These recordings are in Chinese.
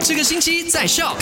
这个星期在笑。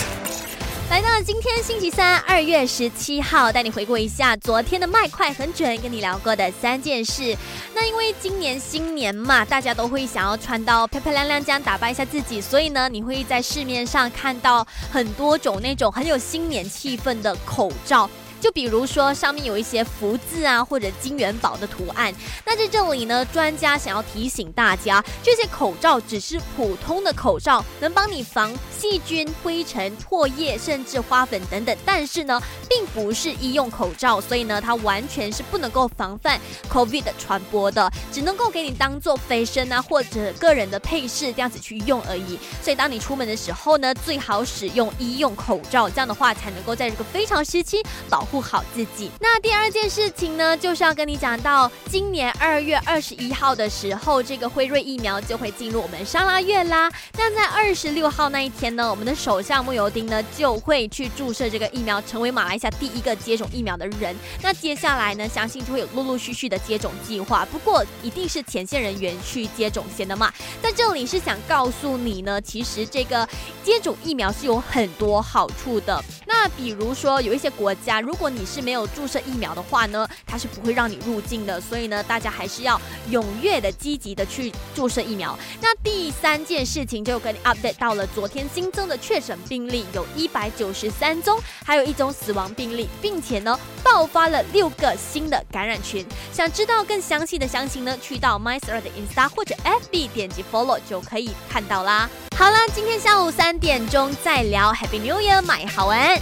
来到今天星期三，二月十七号，带你回顾一下昨天的麦快很准，跟你聊过的三件事。那因为今年新年嘛，大家都会想要穿到漂漂亮亮，这样打扮一下自己，所以呢，你会在市面上看到很多种那种很有新年气氛的口罩。就比如说上面有一些福字啊，或者金元宝的图案。那在这里呢，专家想要提醒大家，这些口罩只是普通的口罩，能帮你防细菌、灰尘、唾液，甚至花粉等等。但是呢，并不是医用口罩，所以呢，它完全是不能够防范 COVID 的传播的，只能够给你当做飞身啊或者个人的配饰这样子去用而已。所以当你出门的时候呢，最好使用医用口罩，这样的话才能够在这个非常时期保。护好自己。那第二件事情呢，就是要跟你讲到，今年二月二十一号的时候，这个辉瑞疫苗就会进入我们沙拉月啦。那在二十六号那一天呢，我们的首相穆尤丁呢就会去注射这个疫苗，成为马来西亚第一个接种疫苗的人。那接下来呢，相信就会有陆陆续续的接种计划。不过一定是前线人员去接种先的嘛。在这里是想告诉你呢，其实这个接种疫苗是有很多好处的。那比如说有一些国家如果你是没有注射疫苗的话呢，它是不会让你入境的。所以呢，大家还是要踊跃的、积极的去注射疫苗。那第三件事情就跟你 update 到了，昨天新增的确诊病例有一百九十三宗，还有一宗死亡病例，并且呢，爆发了六个新的感染群。想知道更详细的详情呢，去到 My s r 的 Insta 或者 FB 点击 Follow 就可以看到啦。好了，今天下午三点钟再聊 Happy New Year，买好玩。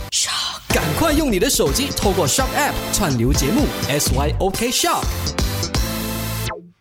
赶快用你的手机，透过 Shop App 串流节目 SYOK Shop。